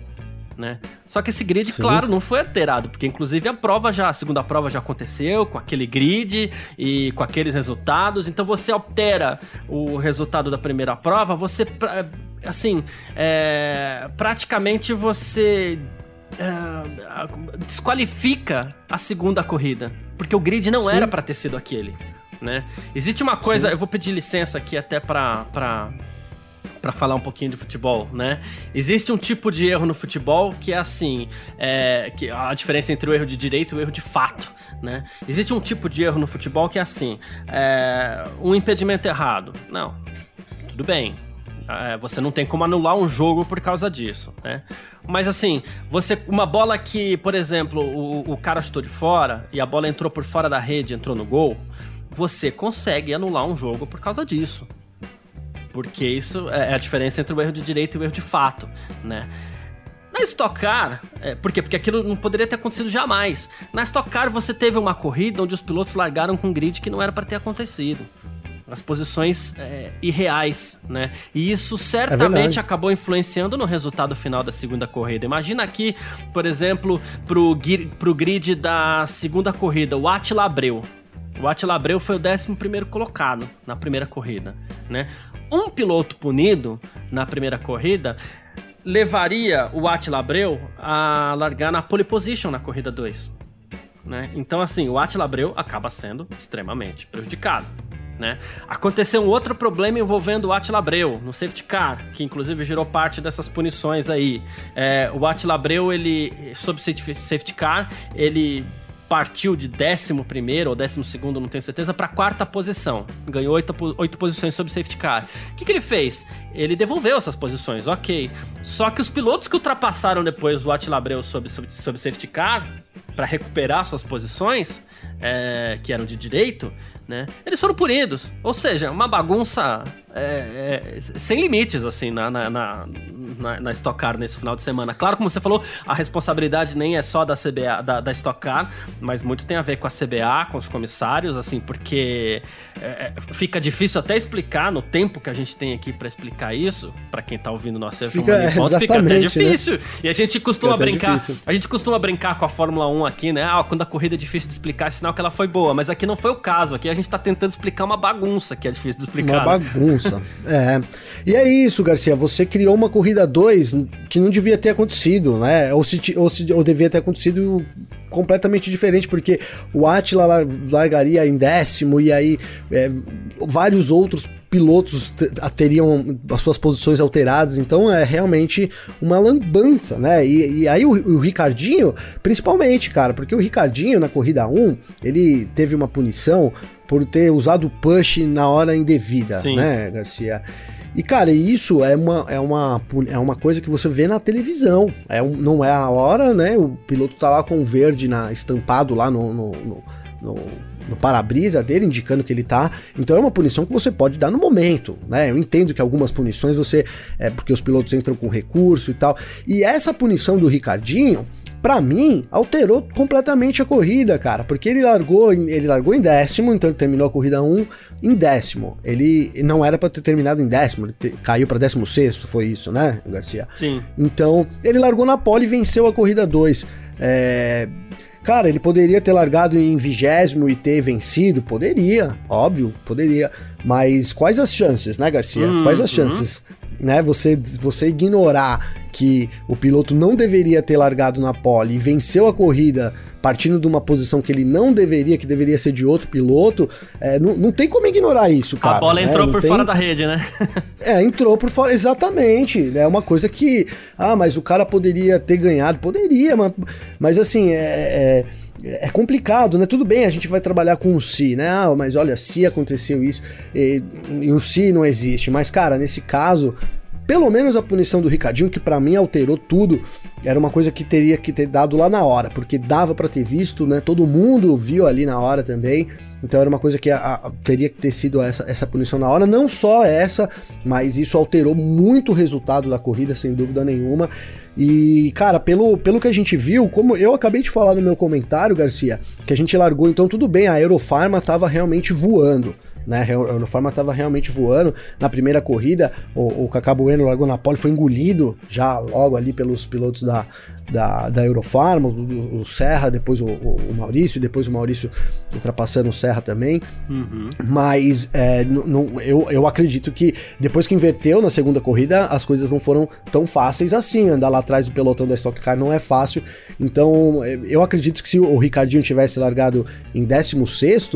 né? Só que esse grid, Sim. claro, não foi alterado, porque inclusive a prova já, a segunda prova já aconteceu com aquele grid e com aqueles resultados. Então você altera o resultado da primeira prova, você, assim, é, praticamente você é, desqualifica a segunda corrida, porque o grid não Sim. era para ter sido aquele, né? Existe uma coisa, Sim. eu vou pedir licença aqui até para para falar um pouquinho de futebol, né? Existe um tipo de erro no futebol que é assim, é, que a diferença entre o erro de direito e o erro de fato, né? Existe um tipo de erro no futebol que é assim, é, um impedimento errado. Não, tudo bem. É, você não tem como anular um jogo por causa disso, né? Mas assim, você uma bola que, por exemplo, o, o cara chutou de fora e a bola entrou por fora da rede, entrou no gol, você consegue anular um jogo por causa disso. Porque isso é, é a diferença entre o erro de direito e o erro de fato, né? Na Stock Car, é, por quê? Porque aquilo não poderia ter acontecido jamais. Na Stock Car você teve uma corrida onde os pilotos largaram com um grid que não era para ter acontecido. As posições é, irreais, né? E isso certamente é acabou influenciando no resultado final da segunda corrida. Imagina aqui, por exemplo, pro, pro grid da segunda corrida, o Attila Abreu. O Attila Abreu foi o 11 colocado na primeira corrida, né? Um piloto punido na primeira corrida levaria o Attila Abreu a largar na pole position na corrida 2. Né? Então, assim, o Attila Abreu acaba sendo extremamente prejudicado. Né? Aconteceu um outro problema envolvendo o Attila Abreu no safety car, que inclusive gerou parte dessas punições aí. É, o Attila Abreu, ele, sob safety car, ele partiu de 11 ou 12, não tenho certeza, para quarta posição. Ganhou oito, oito posições sob safety car. O que, que ele fez? Ele devolveu essas posições, ok. Só que os pilotos que ultrapassaram depois o Attila Abreu sob, sob, sob safety car, para recuperar suas posições, é, que eram de direito, né? Eles foram punidos. Ou seja, uma bagunça é, é, sem limites, assim, na, na, na, na, Stock Car nesse final de semana. Claro, como você falou, a responsabilidade nem é só da CBA, da, da Stock Car, mas muito tem a ver com a CBA, com os comissários, assim, porque é, é, fica difícil até explicar no tempo que a gente tem aqui para explicar isso, para quem tá ouvindo nosso fica, é, fica até né? difícil. Né? E a gente costuma brincar, difícil. a gente costuma brincar com a Fórmula 1 aqui, né? Ah, quando a corrida é difícil de explicar, é sinal que ela foi boa, mas aqui não foi o caso. Aqui a gente tá tentando explicar uma bagunça que é difícil de explicar. Uma bagunça é. E é isso, Garcia. Você criou uma corrida 2 que não devia ter acontecido, né? Ou, se, ou, se, ou devia ter acontecido completamente diferente, porque o Atila largaria em décimo e aí é, vários outros pilotos teriam as suas posições alteradas, então é realmente uma lambança, né? E, e aí o, o, Ricardinho, principalmente, cara, porque o Ricardinho na corrida 1, ele teve uma punição por ter usado push na hora indevida, Sim. né, Garcia? E, cara, isso é uma, é, uma, é uma coisa que você vê na televisão. É um, não é a hora, né? O piloto tá lá com o verde na, estampado lá no, no, no, no no para-brisa dele, indicando que ele tá. Então é uma punição que você pode dar no momento, né? Eu entendo que algumas punições você. É porque os pilotos entram com recurso e tal. E essa punição do Ricardinho para mim, alterou completamente a corrida, cara, porque ele largou, ele largou em décimo, então ele terminou a corrida 1 em décimo. Ele não era para ter terminado em décimo, ele te, caiu para décimo sexto, foi isso, né, Garcia? Sim. Então, ele largou na pole e venceu a corrida 2. É... Cara, ele poderia ter largado em vigésimo e ter vencido? Poderia, óbvio, poderia. Mas quais as chances, né, Garcia? Uhum. Quais as chances? Né, você, você ignorar que o piloto não deveria ter largado na pole e venceu a corrida partindo de uma posição que ele não deveria, que deveria ser de outro piloto, é, não, não tem como ignorar isso, cara. A bola né? entrou não por tem... fora da rede, né? [LAUGHS] é, entrou por fora, exatamente. É uma coisa que, ah, mas o cara poderia ter ganhado, poderia, mas, mas assim, é, é é complicado, né? Tudo bem, a gente vai trabalhar com o si, né? Ah, mas olha, se aconteceu isso e, e o si não existe. Mas, cara, nesse caso, pelo menos a punição do Ricardinho, que para mim alterou tudo, era uma coisa que teria que ter dado lá na hora, porque dava para ter visto, né? Todo mundo viu ali na hora também. Então era uma coisa que a, a, teria que ter sido essa, essa punição na hora. Não só essa, mas isso alterou muito o resultado da corrida, sem dúvida nenhuma. E, cara, pelo, pelo que a gente viu, como eu acabei de falar no meu comentário, Garcia, que a gente largou, então tudo bem, a Aerofarma tava realmente voando né? A Eurofarma estava realmente voando. Na primeira corrida, o, o Cacá Bueno largou na pole, foi engolido já logo ali pelos pilotos da, da, da Eurofarma, o, o Serra, depois o, o, Maurício, depois o Maurício ultrapassando o Serra também. Uhum. Mas é, eu, eu acredito que depois que inverteu na segunda corrida, as coisas não foram tão fáceis assim. Andar lá atrás do pelotão da Stock Car não é fácil. Então eu acredito que se o Ricardinho tivesse largado em 16,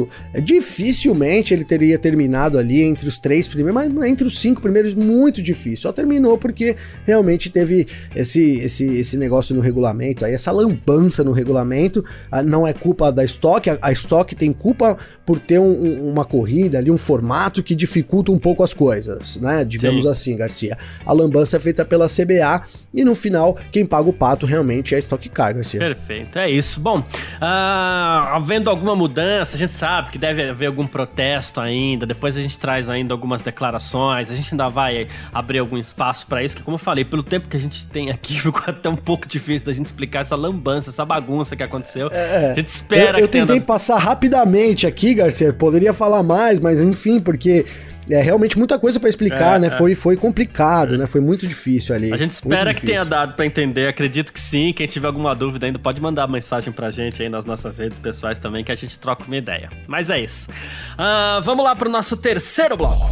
dificilmente ele teria terminado ali entre os três primeiros, mas entre os cinco primeiros, muito difícil. Só terminou porque realmente teve esse, esse, esse negócio no regulamento, aí essa lambança no regulamento, ah, não é culpa da Stock, a, Stock tem culpa por ter um, um, uma corrida ali, um formato que dificulta um pouco as coisas, né? Digamos Sim. assim, Garcia. A lambança é feita pela CBA e no final, quem paga o pato realmente é a Stock Car, Garcia. Perfeito, é isso. Bom, uh, havendo alguma mudança, a gente sabe que deve haver algum protesto ainda, depois a gente traz ainda algumas declarações, a gente ainda vai abrir algum espaço para isso, que como eu falei, pelo tempo que a gente tem aqui, [LAUGHS] ficou até um pouco difícil da gente explicar essa lambança, essa bagunça que aconteceu. É, a gente espera eu, eu que tentei passar rapidamente aqui, Garcia. Poderia falar mais, mas enfim, porque é realmente muita coisa para explicar, é, né? É. Foi, foi complicado, né? Foi muito difícil ali. A gente espera que tenha dado para entender. Acredito que sim. Quem tiver alguma dúvida ainda pode mandar mensagem pra gente aí nas nossas redes pessoais também, que a gente troca uma ideia. Mas é isso. Uh, vamos lá pro nosso terceiro bloco.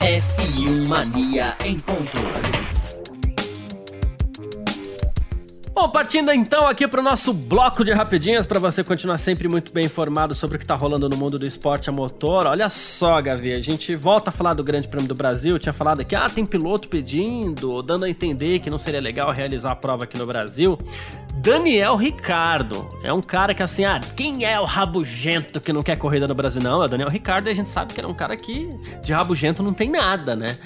F1 Mania em ponto. Bom, partindo então aqui para o nosso bloco de rapidinhas para você continuar sempre muito bem informado sobre o que está rolando no mundo do esporte a motor. Olha só, Gavi, a gente volta a falar do Grande Prêmio do Brasil. tinha falado aqui, ah, tem piloto pedindo, dando a entender que não seria legal realizar a prova aqui no Brasil. Daniel Ricardo é um cara que assim, ah, quem é o rabugento que não quer corrida no Brasil? Não, é o Daniel Ricardo e a gente sabe que é um cara que de rabugento não tem nada, né?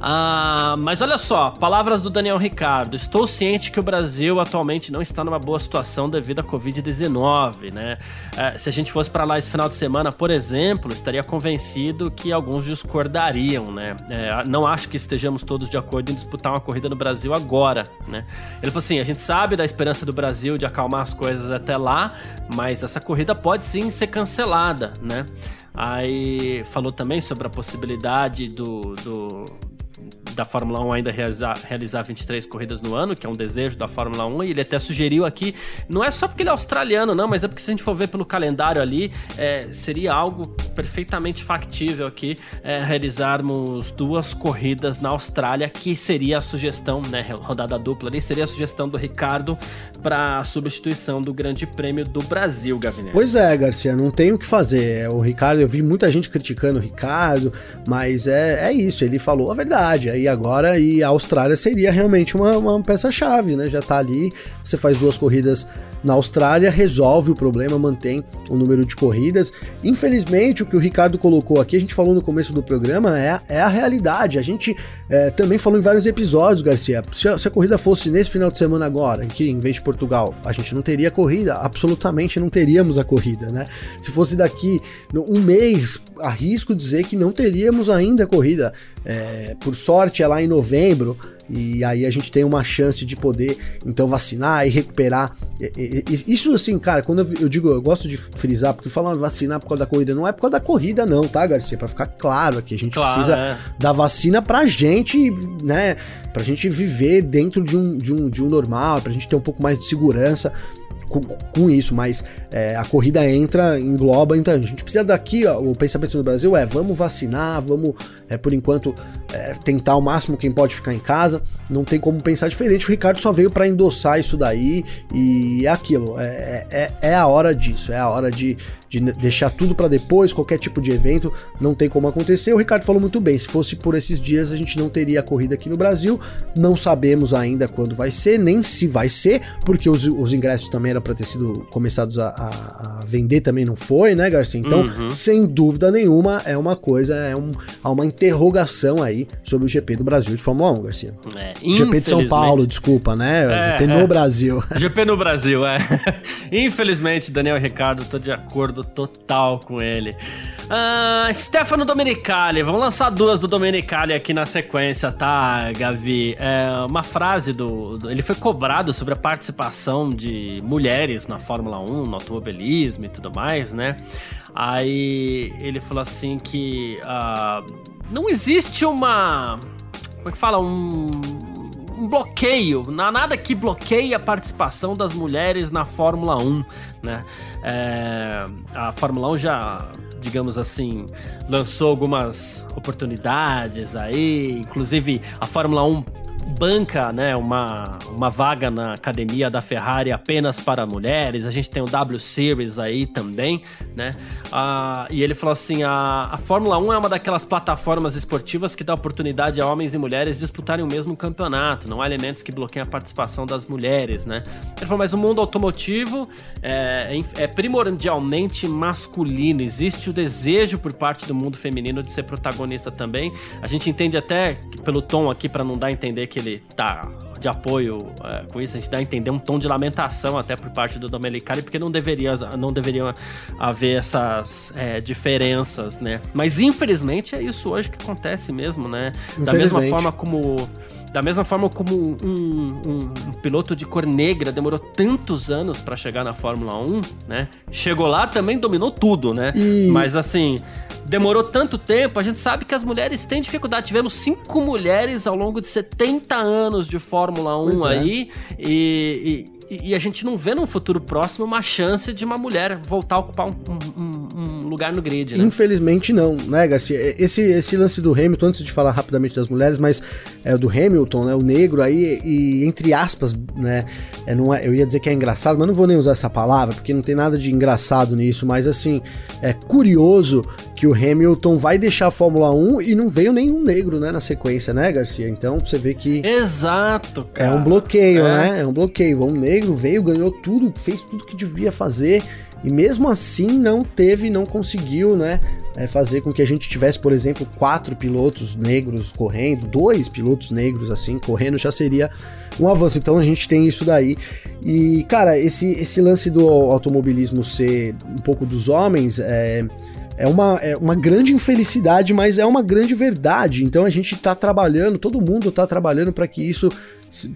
Ah, mas olha só, palavras do Daniel Ricardo. Estou ciente que o Brasil atualmente não está numa boa situação devido à Covid-19, né? É, se a gente fosse para lá esse final de semana, por exemplo, estaria convencido que alguns discordariam, né? É, não acho que estejamos todos de acordo em disputar uma corrida no Brasil agora, né? Ele falou assim: a gente sabe da esperança do Brasil de acalmar as coisas até lá, mas essa corrida pode sim ser cancelada, né? Aí falou também sobre a possibilidade do, do da Fórmula 1 ainda realizar, realizar 23 corridas no ano, que é um desejo da Fórmula 1, e ele até sugeriu aqui, não é só porque ele é australiano, não, mas é porque se a gente for ver pelo calendário ali, é, seria algo perfeitamente factível aqui é, realizarmos duas corridas na Austrália, que seria a sugestão, né, rodada dupla ali, seria a sugestão do Ricardo para substituição do Grande Prêmio do Brasil, Gavinelli. Pois é, Garcia, não tem o que fazer. É, o Ricardo, eu vi muita gente criticando o Ricardo, mas é, é isso, ele falou a verdade. Aí agora, e a Austrália seria realmente uma, uma peça-chave, né? Já tá ali, você faz duas corridas na Austrália, resolve o problema, mantém o número de corridas. Infelizmente, o que o Ricardo colocou aqui, a gente falou no começo do programa, é, é a realidade. A gente é, também falou em vários episódios, Garcia. Se a, se a, corrida fosse nesse final de semana agora, aqui em vez de Portugal, a gente não teria corrida, absolutamente não teríamos a corrida, né? Se fosse daqui um mês, arrisco dizer que não teríamos ainda a corrida. É, por sorte é lá em novembro, e aí a gente tem uma chance de poder então vacinar e recuperar. Isso assim, cara, quando eu digo, eu gosto de frisar, porque falam vacinar por causa da corrida, não é por causa da corrida, não, tá, Garcia? Pra ficar claro aqui, a gente claro, precisa é. da vacina pra gente, né? Pra gente viver dentro de um, de um, de um normal, pra gente ter um pouco mais de segurança com, com isso, mas é, a corrida entra, engloba, então a gente precisa daqui, ó, o pensamento no Brasil é vamos vacinar, vamos, é, por enquanto, é, tentar o máximo quem pode ficar em casa, não tem como pensar diferente, o Ricardo só veio para endossar isso daí e é aquilo, é, é, é a hora disso, é a hora de, de deixar tudo para depois, qualquer tipo de evento, não tem como acontecer. O Ricardo falou muito bem, se fosse por esses dias a gente não teria a corrida aqui no Brasil, não sabemos ainda quando vai ser, nem se vai ser, porque os, os ingressos também eram para ter sido começados a, a, vender, também não foi, né, Garcia? Então, uhum. sem dúvida nenhuma, é uma coisa, é um, há uma interrogação aí sobre o GP do Brasil de Fórmula 1, Garcia. É, GP de São Paulo, desculpa, né? É, GP no é. Brasil. [LAUGHS] GP no Brasil, é. [LAUGHS] Infelizmente, Daniel Ricardo, tô de acordo total com ele. Uh, Stefano Domenicali, vamos lançar duas do Domenicali aqui na sequência, tá, Gavi? É uma frase do, do, Ele foi cobrado sobre a participação de mulheres na Fórmula 1, no automobilismo e tudo mais, né? Aí ele falou assim que uh, não existe uma. Como é que fala? Um um bloqueio, nada que bloqueie a participação das mulheres na Fórmula 1, né? É, a Fórmula 1 já, digamos assim, lançou algumas oportunidades aí, inclusive a Fórmula 1 banca né, uma, uma vaga na academia da Ferrari apenas para mulheres. A gente tem o W Series aí também, né? Ah, e ele falou assim: a, a Fórmula 1 é uma daquelas plataformas esportivas que dá oportunidade a homens e mulheres disputarem o mesmo campeonato. Não há elementos que bloqueiam a participação das mulheres, né? Ele falou: mas o mundo automotivo é, é primordialmente masculino. Existe o desejo por parte do mundo feminino de ser protagonista também. A gente entende até pelo tom aqui, para não dar a entender que ele tá de apoio é, com isso, a gente dá a entender um tom de lamentação até por parte do Domenicali, porque não deveria não deveriam haver essas é, diferenças, né? Mas infelizmente é isso hoje que acontece mesmo, né? Da mesma forma como da mesma forma como um, um, um, piloto de cor negra demorou tantos anos para chegar na Fórmula 1, né? Chegou lá também dominou tudo, né? E... Mas assim, demorou tanto tempo, a gente sabe que as mulheres têm dificuldade. Tivemos cinco mulheres ao longo de 70 anos de Fórmula 1 pois é. aí, é. e, e, e, a gente não vê no futuro próximo uma chance de uma mulher voltar a ocupar um, um lugar no grid, né? Infelizmente não, né, Garcia? Esse, esse lance do Hamilton, antes de falar rapidamente das mulheres, mas é do Hamilton, né, o negro aí, e entre aspas, né, é, não é, eu ia dizer que é engraçado, mas não vou nem usar essa palavra, porque não tem nada de engraçado nisso, mas assim, é curioso que o Hamilton vai deixar a Fórmula 1 e não veio nenhum negro, né, na sequência, né, Garcia? Então você vê que... Exato, cara. É um bloqueio, é. né? É um bloqueio. Um negro veio, ganhou tudo, fez tudo que devia fazer e mesmo assim não teve, não conseguiu, né? É, fazer com que a gente tivesse, por exemplo, quatro pilotos negros correndo, dois pilotos negros assim correndo já seria um avanço. Então a gente tem isso daí. E, cara, esse, esse lance do automobilismo ser um pouco dos homens é é uma, é uma grande infelicidade, mas é uma grande verdade. Então a gente está trabalhando, todo mundo está trabalhando para que isso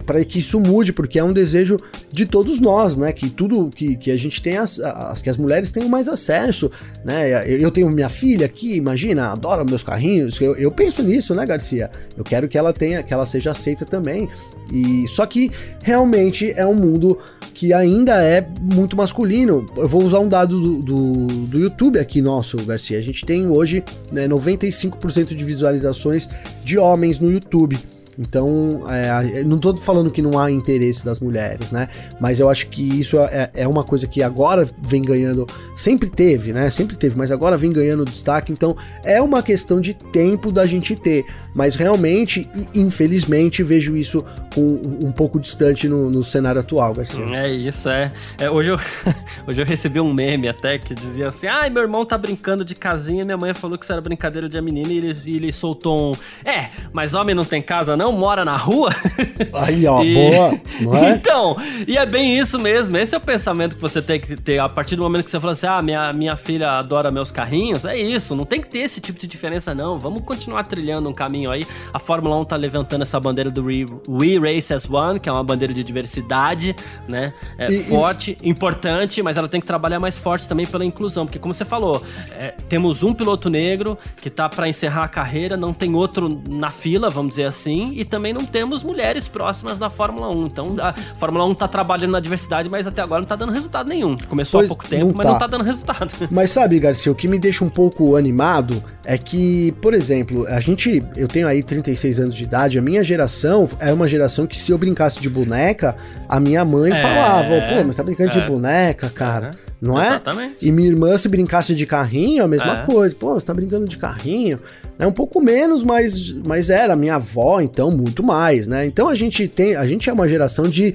para que isso mude, porque é um desejo de todos nós, né? Que tudo que, que a gente tem, as, as, que as mulheres tenham mais acesso, né? Eu tenho minha filha aqui, imagina, adora meus carrinhos. Eu, eu penso nisso, né, Garcia? Eu quero que ela tenha, que ela seja aceita também. E só que realmente é um mundo que ainda é muito masculino. Eu vou usar um dado do, do, do YouTube aqui nosso, Garcia. A gente tem hoje né, 95% de visualizações de homens no YouTube. Então, é, não tô falando que não há interesse das mulheres, né? Mas eu acho que isso é, é, uma coisa que agora vem ganhando. Sempre teve, né? Sempre teve, mas agora vem ganhando destaque. Então, é uma questão de tempo da gente ter. Mas realmente, infelizmente, vejo isso com, um pouco distante no, no cenário atual, Garcia. É isso, é. é hoje, eu, [LAUGHS] hoje eu recebi um meme até que dizia assim: ai, meu irmão tá brincando de casinha, minha mãe falou que isso era brincadeira de menina e ele, ele soltou um. É, mas homem não tem casa, não? Não mora na rua. [LAUGHS] Aí, ó, e... boa, não é? Então, e é bem isso mesmo. Esse é o pensamento que você tem que ter a partir do momento que você fala assim: ah, minha, minha filha adora meus carrinhos. É isso, não tem que ter esse tipo de diferença, não. Vamos continuar trilhando um caminho aí. A Fórmula 1 tá levantando essa bandeira do We, We Race as One, que é uma bandeira de diversidade, né? É e, forte, e... importante, mas ela tem que trabalhar mais forte também pela inclusão, porque como você falou, é, temos um piloto negro que tá para encerrar a carreira, não tem outro na fila, vamos dizer assim, e também não temos mulheres próximas da Fórmula 1. Então a Fórmula 1 tá trabalhando na diversidade, mas até agora não tá dando resultado nenhum. Começou pois há pouco tempo, não mas tá. não tá dando resultado. [LAUGHS] Mas sabe, Garcia, o que me deixa um pouco animado é que, por exemplo, a gente, eu tenho aí 36 anos de idade, a minha geração é uma geração que se eu brincasse de boneca, a minha mãe é, falava, pô, mas tá brincando é, de boneca, cara. É, não é? Exatamente. E minha irmã se brincasse de carrinho, a mesma é. coisa. Pô, você tá brincando de carrinho? É um pouco menos, mas, mas era minha avó, então muito mais, né? Então a gente tem, a gente é uma geração de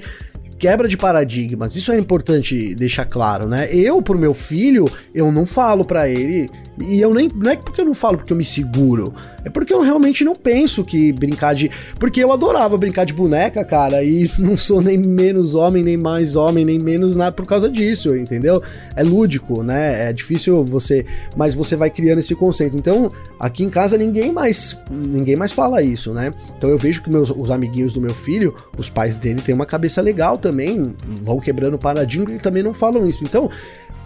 quebra de paradigmas. Isso é importante deixar claro, né? Eu pro meu filho, eu não falo para ele e eu nem. Não é porque eu não falo porque eu me seguro. É porque eu realmente não penso que brincar de. Porque eu adorava brincar de boneca, cara. E [LAUGHS] não sou nem menos homem, nem mais homem, nem menos nada por causa disso, entendeu? É lúdico, né? É difícil você. Mas você vai criando esse conceito. Então, aqui em casa ninguém mais. Ninguém mais fala isso, né? Então eu vejo que meus, os amiguinhos do meu filho, os pais dele têm uma cabeça legal também. Vão quebrando o paradigma e também não falam isso. Então.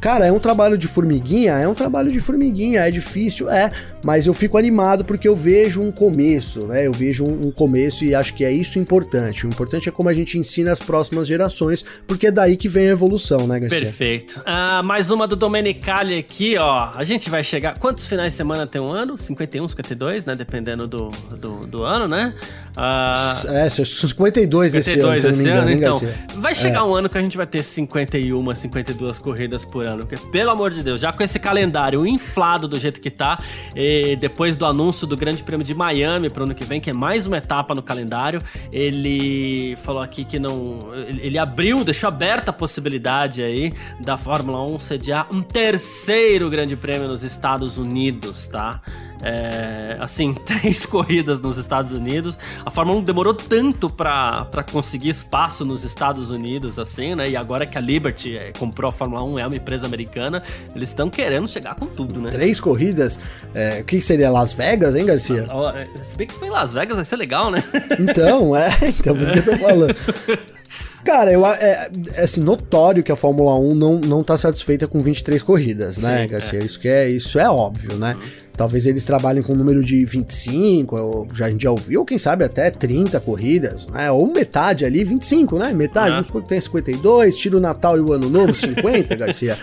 Cara, é um trabalho de formiguinha? É um trabalho de formiguinha, é difícil, é, mas eu fico animado porque eu vejo um começo, né? Eu vejo um, um, começo e acho que é isso importante. O importante é como a gente ensina as próximas gerações, porque é daí que vem a evolução, né, Garcia? Perfeito. Ah, mais uma do Domenicali aqui, ó. A gente vai chegar. Quantos finais de semana tem um ano? 51, 52, né? Dependendo do, do, do ano, né? Ah, é, 52, 52 esse ano, se esse engano, ano, então. Vai chegar é. um ano que a gente vai ter 51, 52 corridas por ano. Porque, pelo amor de Deus, já com esse calendário inflado do jeito que tá, depois do anúncio do Grande Prêmio de Miami pro ano que vem, que é mais uma etapa no calendário, ele falou aqui que não. Ele abriu, deixou aberta a possibilidade aí da Fórmula 1 sediar um terceiro Grande Prêmio nos Estados Unidos, tá? É, assim, [LAUGHS] três corridas nos Estados Unidos. A Fórmula 1 demorou tanto para conseguir espaço nos Estados Unidos, assim, né? E agora que a Liberty é, comprou a Fórmula 1, é uma empresa americana, eles estão querendo chegar com tudo, né? Três corridas? É, o que seria Las Vegas, hein, Garcia? Ah, se bem que se foi em Las Vegas, vai ser legal, né? [LAUGHS] Então, é, então por isso que eu tô falando. [LAUGHS] Cara, eu, é, é assim, notório que a Fórmula 1 não, não tá satisfeita com 23 corridas, né, Sim, Garcia? É. Isso, que é, isso é óbvio, né? Uhum. Talvez eles trabalhem com um número de 25, ou já, a gente já ouviu, quem sabe até 30 corridas, né? Ou metade ali, 25, né? Metade, vamos supor que tem 52, tira o Natal e o Ano Novo, 50, [LAUGHS] Garcia.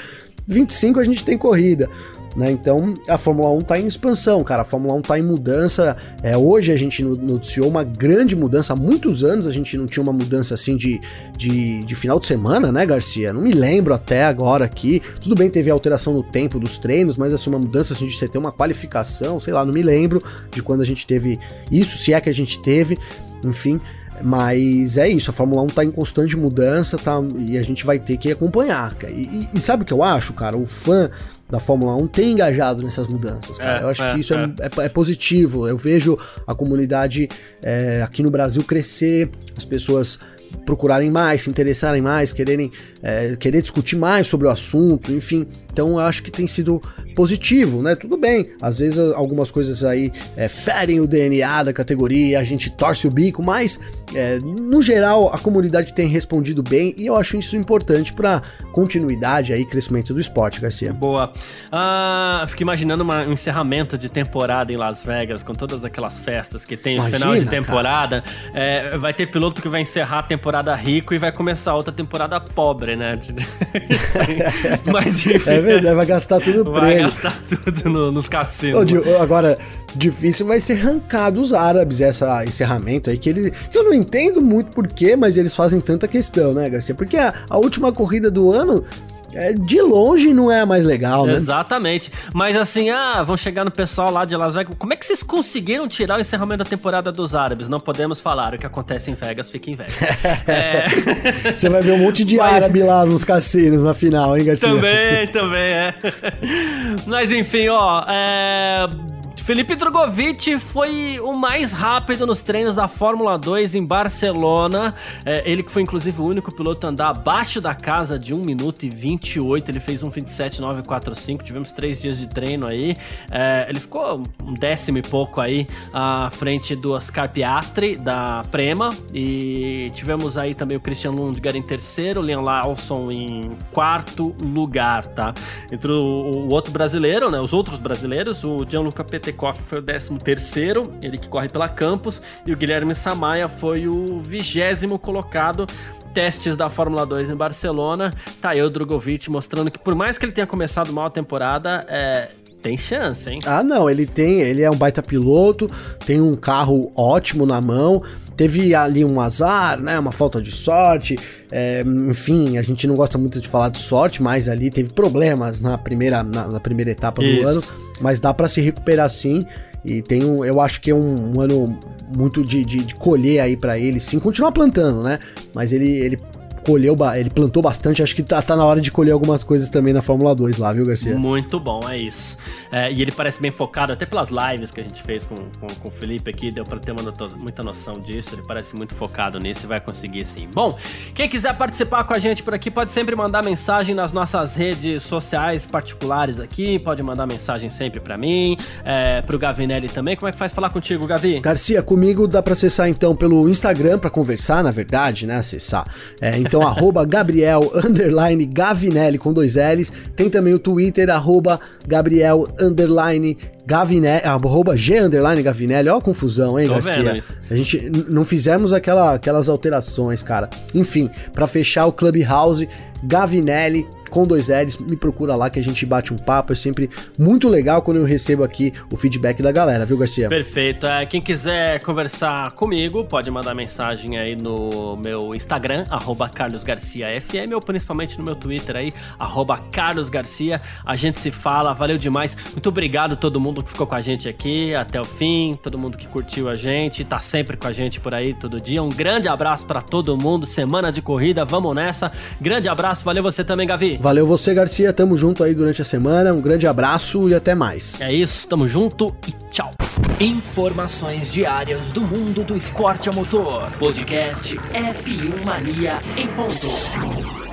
25 a gente tem corrida. Né? Então a Fórmula 1 está em expansão, cara. A Fórmula 1 está em mudança. É, hoje a gente noticiou uma grande mudança. Há muitos anos a gente não tinha uma mudança assim de, de, de final de semana, né, Garcia? Não me lembro até agora aqui. Tudo bem, teve alteração no tempo dos treinos, mas assim, uma mudança assim, de você ter uma qualificação, sei lá, não me lembro de quando a gente teve isso, se é que a gente teve. Enfim, mas é isso, a Fórmula 1 tá em constante mudança, tá? E a gente vai ter que acompanhar. E, e, e sabe o que eu acho, cara? O fã da Fórmula 1 tem engajado nessas mudanças, cara. É, eu acho é, que isso é. É, é. positivo. Eu vejo a comunidade é, aqui no Brasil crescer, as pessoas procurarem mais, se interessarem mais, quererem é, querer discutir mais sobre o assunto, enfim. Então eu acho que tem sido positivo, né? Tudo bem, às vezes algumas coisas aí é, ferem o DNA da categoria, a gente torce o bico, mas é, no geral a comunidade tem respondido bem e eu acho isso importante para continuidade aí, crescimento do esporte, Garcia. Boa. Ah, fico imaginando uma, um encerramento de temporada em Las Vegas, com todas aquelas festas que tem no final de temporada. É, vai ter piloto que vai encerrar a temporada rico e vai começar outra temporada pobre, né? [LAUGHS] Mas enfim. É verdade, vai gastar tudo prêmio. Vai gastar tudo no, nos cassinos. Agora, difícil vai ser arrancar dos árabes essa encerramento aí, que, ele, que eu não entendo muito porquê, mas eles fazem tanta questão, né, Garcia? Porque a, a última corrida do ano é, de longe não é a mais legal, né? Exatamente. Mas assim, ah, vão chegar no pessoal lá de Las Vegas. Como é que vocês conseguiram tirar o encerramento da temporada dos árabes? Não podemos falar. O que acontece em Vegas fica em Vegas. [LAUGHS] é... [LAUGHS] Você vai ver um monte de Mas... árabe lá nos cassinos na final, hein, Garcia? Também, também, é. [LAUGHS] Mas enfim, ó. É Felipe Drogovic foi o mais rápido nos treinos da Fórmula 2 em Barcelona. É, ele que foi inclusive o único piloto a andar abaixo da casa de 1 minuto e 28. Ele fez um 27,945. Tivemos três dias de treino aí. É, ele ficou um décimo e pouco aí à frente do Oscar Piastri da Prema. E tivemos aí também o Christian Lundgaard em terceiro, o Liam Lawson em quarto lugar, tá? Entre o, o outro brasileiro, né? Os outros brasileiros, o Gianluca Petekoff Petekoff foi o 13 terceiro, ele que corre pela Campos, e o Guilherme Samaia foi o vigésimo colocado testes da Fórmula 2 em Barcelona. Tá aí o Drogovic mostrando que por mais que ele tenha começado mal a temporada, é, tem chance, hein? Ah, não, ele tem, ele é um baita piloto, tem um carro ótimo na mão, teve ali um azar, né, uma falta de sorte, é, enfim, a gente não gosta muito de falar de sorte, mas ali teve problemas na primeira, na, na primeira etapa Isso. do ano, mas dá para se recuperar sim. E tem um, eu acho que é um, um ano muito de, de, de colher aí para ele, sim. Continuar plantando, né? Mas ele, ele colheu, ele plantou bastante, acho que tá, tá na hora de colher algumas coisas também na Fórmula 2 lá, viu, Garcia? Muito bom, é isso. É, e ele parece bem focado, até pelas lives que a gente fez com, com, com o Felipe aqui, deu pra ter uma, muita noção disso, ele parece muito focado nisso e vai conseguir sim. Bom, quem quiser participar com a gente por aqui, pode sempre mandar mensagem nas nossas redes sociais particulares aqui, pode mandar mensagem sempre para mim, é, pro Gavinelli também. Como é que faz falar contigo, Gavi? Garcia, comigo dá pra acessar então pelo Instagram para conversar, na verdade, né, acessar. É, então então arroba Gabriel underline Gavinelli com dois L's. Tem também o Twitter, arroba Gabriel underline Gavinelli, arroba G underline Gavinelli, ó a confusão, hein, Tô Garcia? A gente não fizemos aquela, aquelas alterações, cara. Enfim, para fechar o Clubhouse, Gavinelli com dois L's, me procura lá que a gente bate um papo. É sempre muito legal quando eu recebo aqui o feedback da galera, viu, Garcia? Perfeito. É, quem quiser conversar comigo, pode mandar mensagem aí no meu Instagram, carlosgarciafm, ou principalmente no meu Twitter aí, carlosgarcia. A gente se fala, valeu demais. Muito obrigado a todo mundo que ficou com a gente aqui até o fim, todo mundo que curtiu a gente, tá sempre com a gente por aí todo dia. Um grande abraço para todo mundo. Semana de corrida, vamos nessa. Grande abraço, valeu você também, Gavi. Valeu você, Garcia. Tamo junto aí durante a semana. Um grande abraço e até mais. É isso, tamo junto e tchau. Informações diárias do mundo do esporte a motor. Podcast F1 Mania em ponto.